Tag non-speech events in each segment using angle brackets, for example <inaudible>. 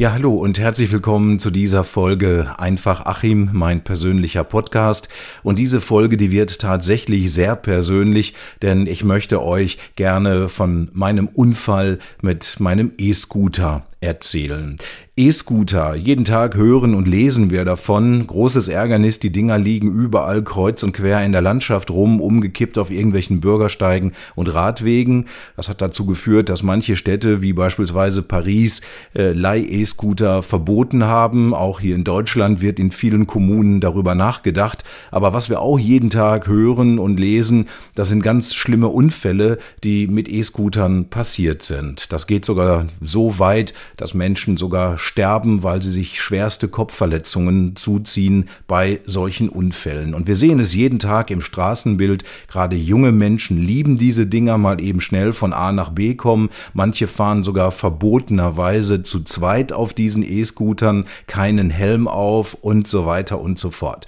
Ja, hallo und herzlich willkommen zu dieser Folge Einfach Achim, mein persönlicher Podcast. Und diese Folge, die wird tatsächlich sehr persönlich, denn ich möchte euch gerne von meinem Unfall mit meinem E-Scooter erzählen. E-Scooter, jeden Tag hören und lesen wir davon. Großes Ärgernis, die Dinger liegen überall kreuz und quer in der Landschaft rum, umgekippt auf irgendwelchen Bürgersteigen und Radwegen. Das hat dazu geführt, dass manche Städte wie beispielsweise Paris äh, Leih-E-Scooter verboten haben. Auch hier in Deutschland wird in vielen Kommunen darüber nachgedacht. Aber was wir auch jeden Tag hören und lesen, das sind ganz schlimme Unfälle, die mit E-Scootern passiert sind. Das geht sogar so weit, dass Menschen sogar sterben, weil sie sich schwerste Kopfverletzungen zuziehen bei solchen Unfällen. Und wir sehen es jeden Tag im Straßenbild. Gerade junge Menschen lieben diese Dinger mal eben schnell von A nach B kommen. Manche fahren sogar verbotenerweise zu zweit auf diesen E-Scootern, keinen Helm auf und so weiter und so fort.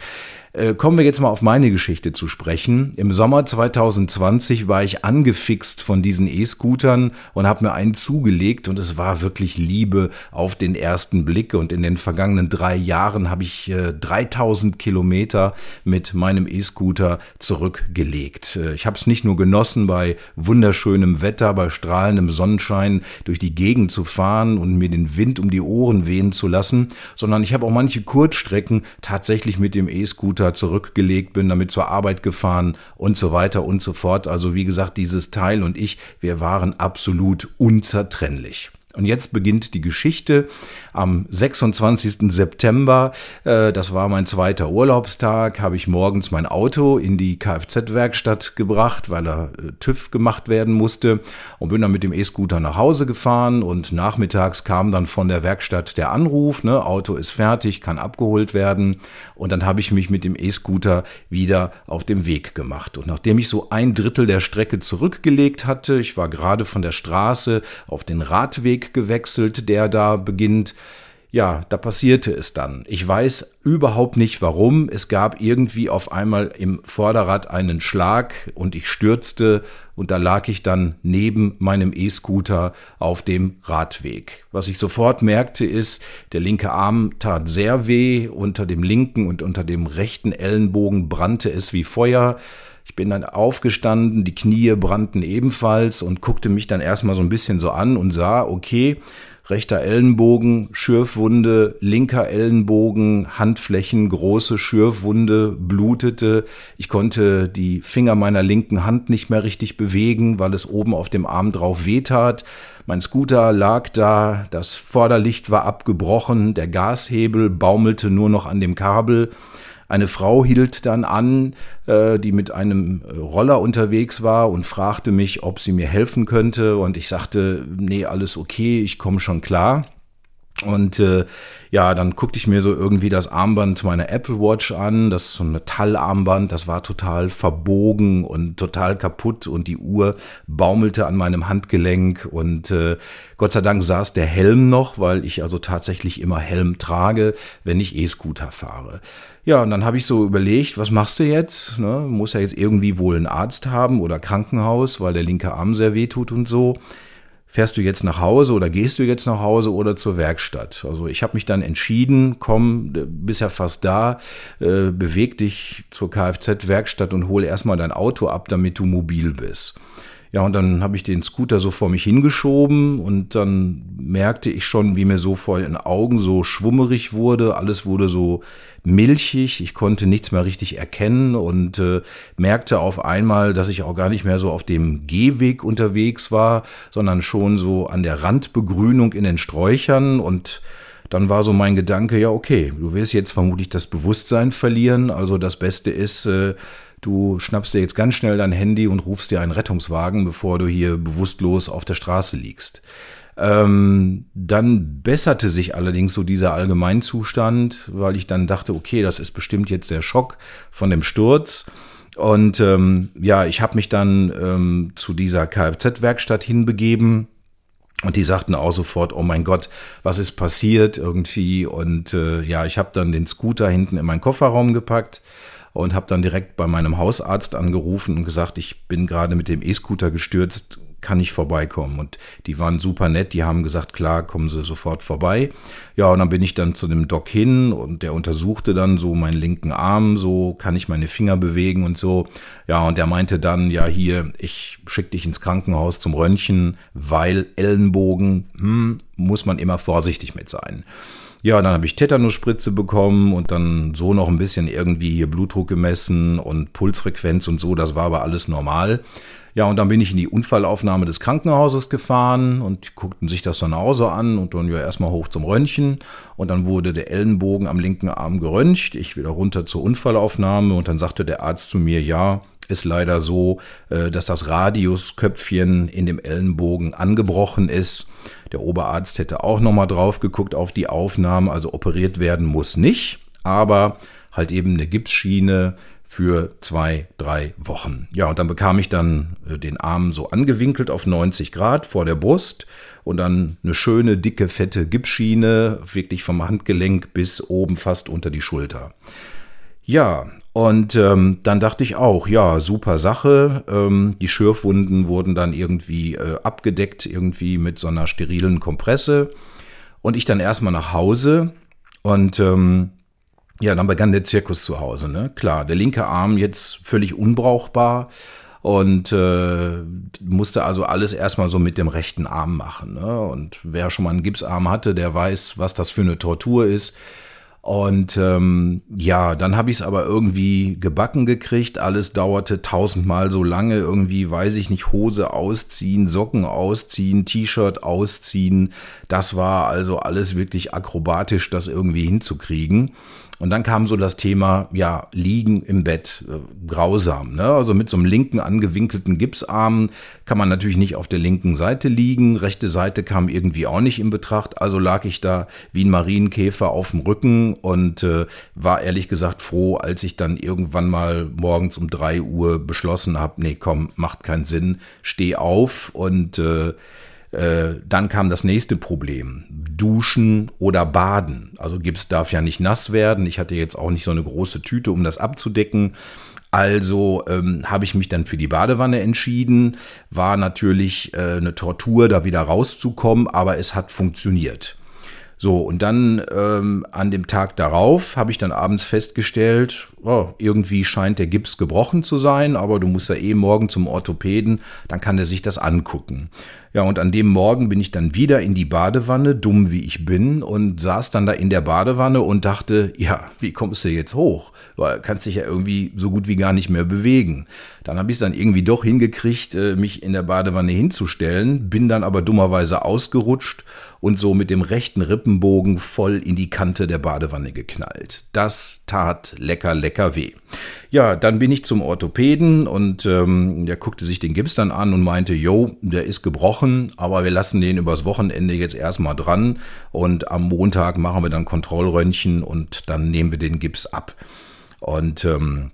Äh, kommen wir jetzt mal auf meine Geschichte zu sprechen. Im Sommer 2020 war ich angefixt von diesen E-Scootern und habe mir einen zugelegt und es war wirklich Liebe auf den ersten Blick. Und in den vergangenen drei Jahren habe ich äh, 3000 Kilometer mit meinem E-Scooter zurückgelegt. Äh, ich habe es nicht nur genossen, bei wunderschönem Wetter, bei strahlendem Sonnenschein durch die Gegend zu fahren und mir den Wind um die Ohren wehen zu lassen, sondern ich habe auch manche Kurzstrecken tatsächlich mit dem E-Scooter Scooter zurückgelegt, bin damit zur Arbeit gefahren und so weiter und so fort. Also wie gesagt, dieses Teil und ich, wir waren absolut unzertrennlich. Und jetzt beginnt die Geschichte am 26. September. Äh, das war mein zweiter Urlaubstag. Habe ich morgens mein Auto in die Kfz-Werkstatt gebracht, weil er äh, TÜV gemacht werden musste und bin dann mit dem E-Scooter nach Hause gefahren und nachmittags kam dann von der Werkstatt der Anruf, ne, Auto ist fertig, kann abgeholt werden und dann habe ich mich mit dem E-Scooter wieder auf dem Weg gemacht. Und nachdem ich so ein Drittel der Strecke zurückgelegt hatte, ich war gerade von der Straße auf den Radweg Weg gewechselt, der da beginnt. Ja, da passierte es dann. Ich weiß überhaupt nicht warum. Es gab irgendwie auf einmal im Vorderrad einen Schlag und ich stürzte und da lag ich dann neben meinem E-Scooter auf dem Radweg. Was ich sofort merkte ist, der linke Arm tat sehr weh, unter dem linken und unter dem rechten Ellenbogen brannte es wie Feuer. Ich bin dann aufgestanden, die Knie brannten ebenfalls und guckte mich dann erstmal so ein bisschen so an und sah, okay, rechter Ellenbogen, Schürfwunde, linker Ellenbogen, Handflächen, große Schürfwunde, blutete. Ich konnte die Finger meiner linken Hand nicht mehr richtig bewegen, weil es oben auf dem Arm drauf wehtat. Mein Scooter lag da, das Vorderlicht war abgebrochen, der Gashebel baumelte nur noch an dem Kabel. Eine Frau hielt dann an, äh, die mit einem äh, Roller unterwegs war und fragte mich, ob sie mir helfen könnte. Und ich sagte, nee, alles okay, ich komme schon klar. Und äh, ja, dann guckte ich mir so irgendwie das Armband meiner Apple Watch an, das ist so ein Metallarmband, das war total verbogen und total kaputt und die Uhr baumelte an meinem Handgelenk und äh, Gott sei Dank saß der Helm noch, weil ich also tatsächlich immer Helm trage, wenn ich E-Scooter fahre. Ja, und dann habe ich so überlegt, was machst du jetzt? Ne? Muss ja jetzt irgendwie wohl einen Arzt haben oder Krankenhaus, weil der linke Arm sehr weh tut und so. Fährst du jetzt nach Hause oder gehst du jetzt nach Hause oder zur Werkstatt? Also ich habe mich dann entschieden, komm, bist ja fast da, äh, beweg dich zur Kfz-Werkstatt und hol erstmal dein Auto ab, damit du mobil bist. Ja, und dann habe ich den Scooter so vor mich hingeschoben und dann merkte ich schon, wie mir so vor den Augen so schwummerig wurde. Alles wurde so milchig. Ich konnte nichts mehr richtig erkennen und äh, merkte auf einmal, dass ich auch gar nicht mehr so auf dem Gehweg unterwegs war, sondern schon so an der Randbegrünung in den Sträuchern und dann war so mein Gedanke, ja, okay, du wirst jetzt vermutlich das Bewusstsein verlieren. Also das Beste ist, äh, Du schnappst dir jetzt ganz schnell dein Handy und rufst dir einen Rettungswagen, bevor du hier bewusstlos auf der Straße liegst. Ähm, dann besserte sich allerdings so dieser Allgemeinzustand, weil ich dann dachte, okay, das ist bestimmt jetzt der Schock von dem Sturz. Und ähm, ja, ich habe mich dann ähm, zu dieser Kfz-Werkstatt hinbegeben. Und die sagten auch sofort, oh mein Gott, was ist passiert irgendwie? Und äh, ja, ich habe dann den Scooter hinten in meinen Kofferraum gepackt und habe dann direkt bei meinem Hausarzt angerufen und gesagt, ich bin gerade mit dem E-Scooter gestürzt, kann ich vorbeikommen. Und die waren super nett, die haben gesagt, klar, kommen Sie sofort vorbei. Ja, und dann bin ich dann zu dem Doc hin und der untersuchte dann so meinen linken Arm, so kann ich meine Finger bewegen und so. Ja, und der meinte dann, ja, hier, ich schick dich ins Krankenhaus zum Röntgen, weil Ellenbogen, hm, muss man immer vorsichtig mit sein. Ja, dann habe ich Tetanusspritze bekommen und dann so noch ein bisschen irgendwie hier Blutdruck gemessen und Pulsfrequenz und so, das war aber alles normal. Ja, und dann bin ich in die Unfallaufnahme des Krankenhauses gefahren und guckten sich das dann auch so an und dann ja erstmal hoch zum Röntgen und dann wurde der Ellenbogen am linken Arm geröntgt, ich wieder runter zur Unfallaufnahme und dann sagte der Arzt zu mir, ja, ist leider so, äh, dass das Radiusköpfchen in dem Ellenbogen angebrochen ist. Der Oberarzt hätte auch nochmal drauf geguckt auf die Aufnahme, also operiert werden muss nicht, aber halt eben eine Gipsschiene für zwei, drei Wochen. Ja, und dann bekam ich dann äh, den Arm so angewinkelt auf 90 Grad vor der Brust und dann eine schöne, dicke, fette Gipsschiene, wirklich vom Handgelenk bis oben fast unter die Schulter. Ja, und ähm, dann dachte ich auch, ja, super Sache. Ähm, die Schürfwunden wurden dann irgendwie äh, abgedeckt, irgendwie mit so einer sterilen Kompresse. Und ich dann erstmal nach Hause und ähm, ja, dann begann der Zirkus zu Hause. Ne? Klar, der linke Arm jetzt völlig unbrauchbar und äh, musste also alles erstmal so mit dem rechten Arm machen. Ne? Und wer schon mal einen Gipsarm hatte, der weiß, was das für eine Tortur ist. Und ähm, ja, dann habe ich es aber irgendwie gebacken gekriegt. Alles dauerte tausendmal so lange. Irgendwie, weiß ich nicht, Hose ausziehen, Socken ausziehen, T-Shirt ausziehen. Das war also alles wirklich akrobatisch, das irgendwie hinzukriegen. Und dann kam so das Thema, ja, liegen im Bett, äh, grausam. Ne? Also mit so einem linken angewinkelten Gipsarm kann man natürlich nicht auf der linken Seite liegen. Rechte Seite kam irgendwie auch nicht in Betracht. Also lag ich da wie ein Marienkäfer auf dem Rücken und äh, war ehrlich gesagt froh, als ich dann irgendwann mal morgens um drei Uhr beschlossen habe, nee, komm, macht keinen Sinn, steh auf und äh, äh, dann kam das nächste Problem. Duschen oder baden. Also Gips darf ja nicht nass werden. Ich hatte jetzt auch nicht so eine große Tüte, um das abzudecken. Also ähm, habe ich mich dann für die Badewanne entschieden. War natürlich äh, eine Tortur, da wieder rauszukommen, aber es hat funktioniert. So, und dann ähm, an dem Tag darauf habe ich dann abends festgestellt, oh, irgendwie scheint der Gips gebrochen zu sein, aber du musst ja eh morgen zum Orthopäden, dann kann er sich das angucken. Ja, und an dem Morgen bin ich dann wieder in die Badewanne, dumm wie ich bin, und saß dann da in der Badewanne und dachte, ja, wie kommst du jetzt hoch? Weil kannst dich ja irgendwie so gut wie gar nicht mehr bewegen. Dann habe ich es dann irgendwie doch hingekriegt, äh, mich in der Badewanne hinzustellen, bin dann aber dummerweise ausgerutscht und so mit dem rechten Rippenbogen voll in die Kante der Badewanne geknallt. Das tat lecker, lecker weh. Ja, dann bin ich zum Orthopäden und ähm, der guckte sich den Gips dann an und meinte, jo, der ist gebrochen, aber wir lassen den übers Wochenende jetzt erstmal dran und am Montag machen wir dann Kontrollröntgen und dann nehmen wir den Gips ab. Und ähm,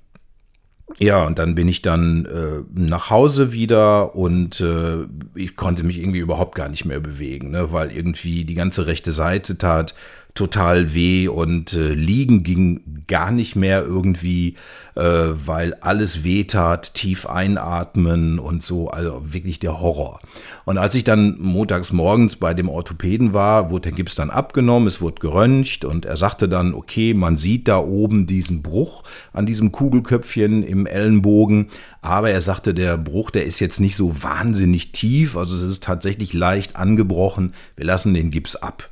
ja, und dann bin ich dann äh, nach Hause wieder und äh, ich konnte mich irgendwie überhaupt gar nicht mehr bewegen, ne, weil irgendwie die ganze rechte Seite tat total weh und äh, liegen ging gar nicht mehr irgendwie, äh, weil alles weh tat, tief einatmen und so, also wirklich der Horror. Und als ich dann montags morgens bei dem Orthopäden war, wurde der Gips dann abgenommen, es wurde geröntgt und er sagte dann, okay, man sieht da oben diesen Bruch an diesem Kugelköpfchen im Ellenbogen, aber er sagte, der Bruch, der ist jetzt nicht so wahnsinnig tief, also es ist tatsächlich leicht angebrochen, wir lassen den Gips ab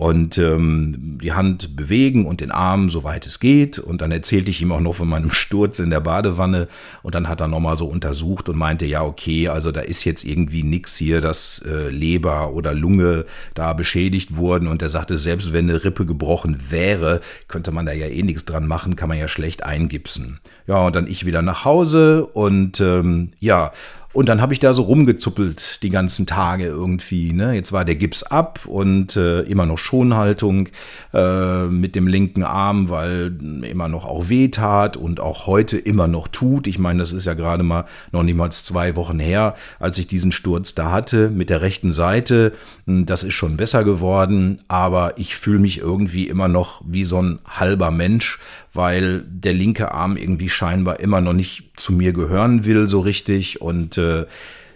und ähm, die Hand bewegen und den Arm, soweit es geht. Und dann erzählte ich ihm auch noch von meinem <laughs> Sturz in der Badewanne. Und dann hat er nochmal so untersucht und meinte, ja, okay, also da ist jetzt irgendwie nichts hier, dass äh, Leber oder Lunge da beschädigt wurden. Und er sagte, selbst wenn eine Rippe gebrochen wäre, könnte man da ja eh nichts dran machen, kann man ja schlecht eingipsen. Ja, und dann ich wieder nach Hause und ähm, ja, und dann habe ich da so rumgezuppelt die ganzen Tage irgendwie. Ne? Jetzt war der Gips ab und äh, immer noch Schonhaltung äh, mit dem linken Arm, weil immer noch auch weh tat und auch heute immer noch tut. Ich meine, das ist ja gerade mal noch niemals zwei Wochen her, als ich diesen Sturz da hatte mit der rechten Seite. Hm, das ist schon besser geworden, aber ich fühle mich irgendwie immer noch wie so ein halber Mensch, weil der linke Arm irgendwie scheinbar immer noch nicht zu mir gehören will so richtig und äh,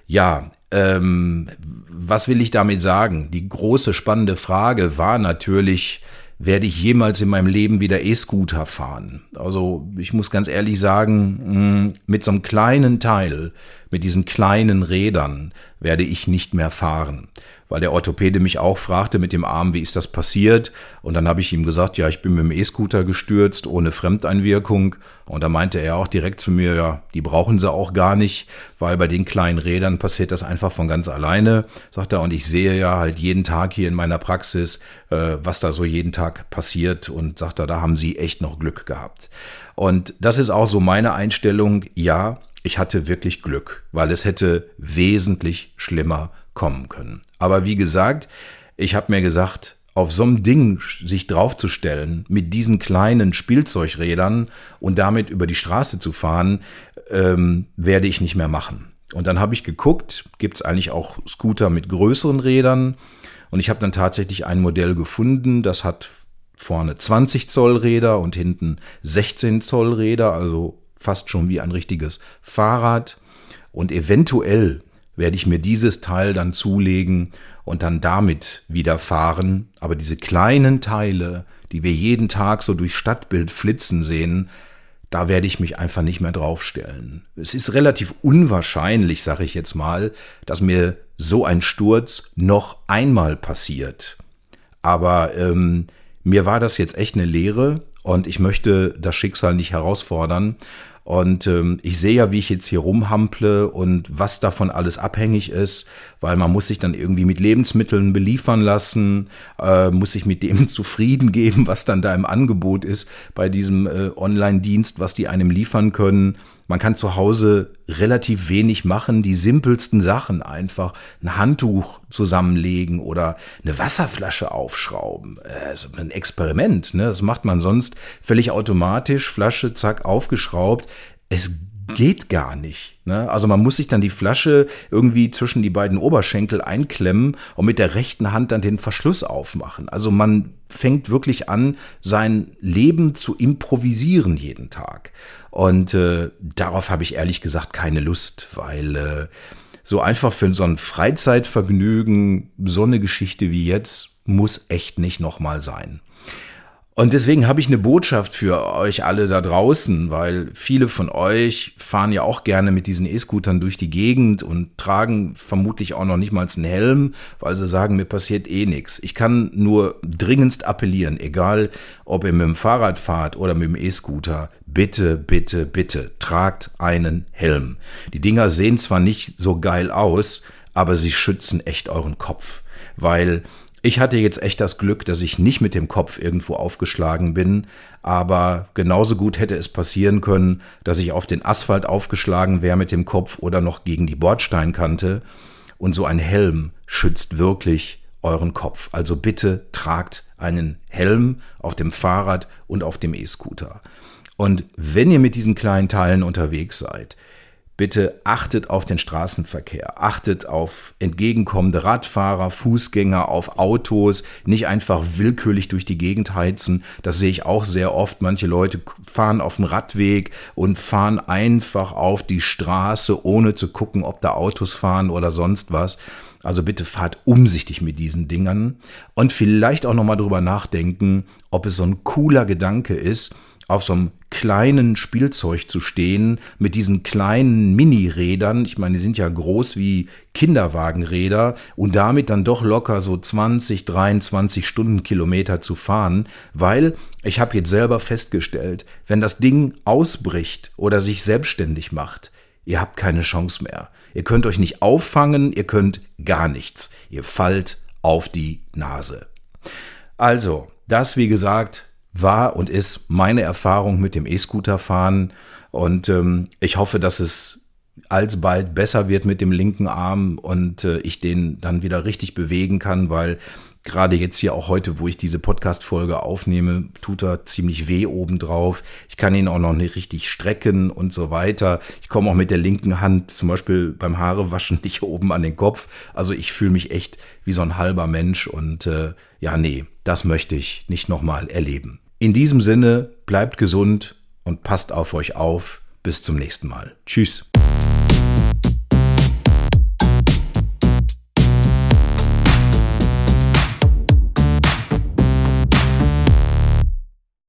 ja, ähm, was will ich damit sagen? Die große spannende Frage war natürlich, werde ich jemals in meinem Leben wieder E-Scooter fahren? Also ich muss ganz ehrlich sagen, hm, mit so einem kleinen Teil, mit diesen kleinen Rädern werde ich nicht mehr fahren weil der Orthopäde mich auch fragte mit dem Arm, wie ist das passiert? Und dann habe ich ihm gesagt, ja, ich bin mit dem E-Scooter gestürzt, ohne Fremdeinwirkung. Und da meinte er auch direkt zu mir, ja, die brauchen sie auch gar nicht, weil bei den kleinen Rädern passiert das einfach von ganz alleine, sagt er. Und ich sehe ja halt jeden Tag hier in meiner Praxis, äh, was da so jeden Tag passiert. Und sagt er, da haben sie echt noch Glück gehabt. Und das ist auch so meine Einstellung. Ja, ich hatte wirklich Glück, weil es hätte wesentlich schlimmer kommen können. Aber wie gesagt, ich habe mir gesagt, auf so einem Ding sich draufzustellen, mit diesen kleinen Spielzeugrädern und damit über die Straße zu fahren, ähm, werde ich nicht mehr machen. Und dann habe ich geguckt, gibt es eigentlich auch Scooter mit größeren Rädern? Und ich habe dann tatsächlich ein Modell gefunden, das hat vorne 20 Zoll Räder und hinten 16 Zoll Räder, also fast schon wie ein richtiges Fahrrad. Und eventuell werde ich mir dieses Teil dann zulegen und dann damit wieder fahren. Aber diese kleinen Teile, die wir jeden Tag so durch Stadtbild flitzen sehen, da werde ich mich einfach nicht mehr draufstellen. Es ist relativ unwahrscheinlich, sage ich jetzt mal, dass mir so ein Sturz noch einmal passiert. Aber ähm, mir war das jetzt echt eine Lehre und ich möchte das Schicksal nicht herausfordern. Und ähm, ich sehe ja, wie ich jetzt hier rumhample und was davon alles abhängig ist, weil man muss sich dann irgendwie mit Lebensmitteln beliefern lassen, äh, muss sich mit dem <laughs> zufrieden geben, was dann da im Angebot ist bei diesem äh, Online-Dienst, was die einem liefern können. Man kann zu Hause relativ wenig machen, die simpelsten Sachen einfach ein Handtuch zusammenlegen oder eine Wasserflasche aufschrauben. Äh, ein Experiment, ne? das macht man sonst völlig automatisch, Flasche, zack, aufgeschraubt. Es geht gar nicht. Ne? Also man muss sich dann die Flasche irgendwie zwischen die beiden Oberschenkel einklemmen und mit der rechten Hand dann den Verschluss aufmachen. Also man fängt wirklich an, sein Leben zu improvisieren jeden Tag. Und äh, darauf habe ich ehrlich gesagt keine Lust, weil äh, so einfach für so ein Freizeitvergnügen, so eine Geschichte wie jetzt, muss echt nicht nochmal sein. Und deswegen habe ich eine Botschaft für euch alle da draußen, weil viele von euch fahren ja auch gerne mit diesen E-Scootern durch die Gegend und tragen vermutlich auch noch nicht mal einen Helm, weil sie sagen, mir passiert eh nichts. Ich kann nur dringendst appellieren, egal ob ihr mit dem Fahrrad fahrt oder mit dem E-Scooter, bitte, bitte, bitte, tragt einen Helm. Die Dinger sehen zwar nicht so geil aus, aber sie schützen echt euren Kopf, weil ich hatte jetzt echt das Glück, dass ich nicht mit dem Kopf irgendwo aufgeschlagen bin, aber genauso gut hätte es passieren können, dass ich auf den Asphalt aufgeschlagen wäre mit dem Kopf oder noch gegen die Bordsteinkante. Und so ein Helm schützt wirklich euren Kopf. Also bitte tragt einen Helm auf dem Fahrrad und auf dem E-Scooter. Und wenn ihr mit diesen kleinen Teilen unterwegs seid, Bitte achtet auf den Straßenverkehr, achtet auf entgegenkommende Radfahrer, Fußgänger, auf Autos, nicht einfach willkürlich durch die Gegend heizen. Das sehe ich auch sehr oft. Manche Leute fahren auf dem Radweg und fahren einfach auf die Straße, ohne zu gucken, ob da Autos fahren oder sonst was. Also bitte fahrt umsichtig mit diesen Dingern und vielleicht auch nochmal drüber nachdenken, ob es so ein cooler Gedanke ist, auf so einem kleinen Spielzeug zu stehen, mit diesen kleinen Mini-Rädern, ich meine, die sind ja groß wie Kinderwagenräder, und damit dann doch locker so 20, 23 Stundenkilometer zu fahren, weil ich habe jetzt selber festgestellt, wenn das Ding ausbricht oder sich selbstständig macht, ihr habt keine Chance mehr. Ihr könnt euch nicht auffangen, ihr könnt gar nichts. Ihr fallt auf die Nase. Also, das wie gesagt war und ist meine Erfahrung mit dem E-Scooter-Fahren. Und ähm, ich hoffe, dass es alsbald besser wird mit dem linken Arm und äh, ich den dann wieder richtig bewegen kann, weil gerade jetzt hier auch heute, wo ich diese Podcast-Folge aufnehme, tut er ziemlich weh obendrauf. Ich kann ihn auch noch nicht richtig strecken und so weiter. Ich komme auch mit der linken Hand zum Beispiel beim Haarewaschen <laughs> nicht oben an den Kopf. Also ich fühle mich echt wie so ein halber Mensch und äh, ja, nee, das möchte ich nicht nochmal erleben. In diesem Sinne, bleibt gesund und passt auf euch auf. Bis zum nächsten Mal. Tschüss.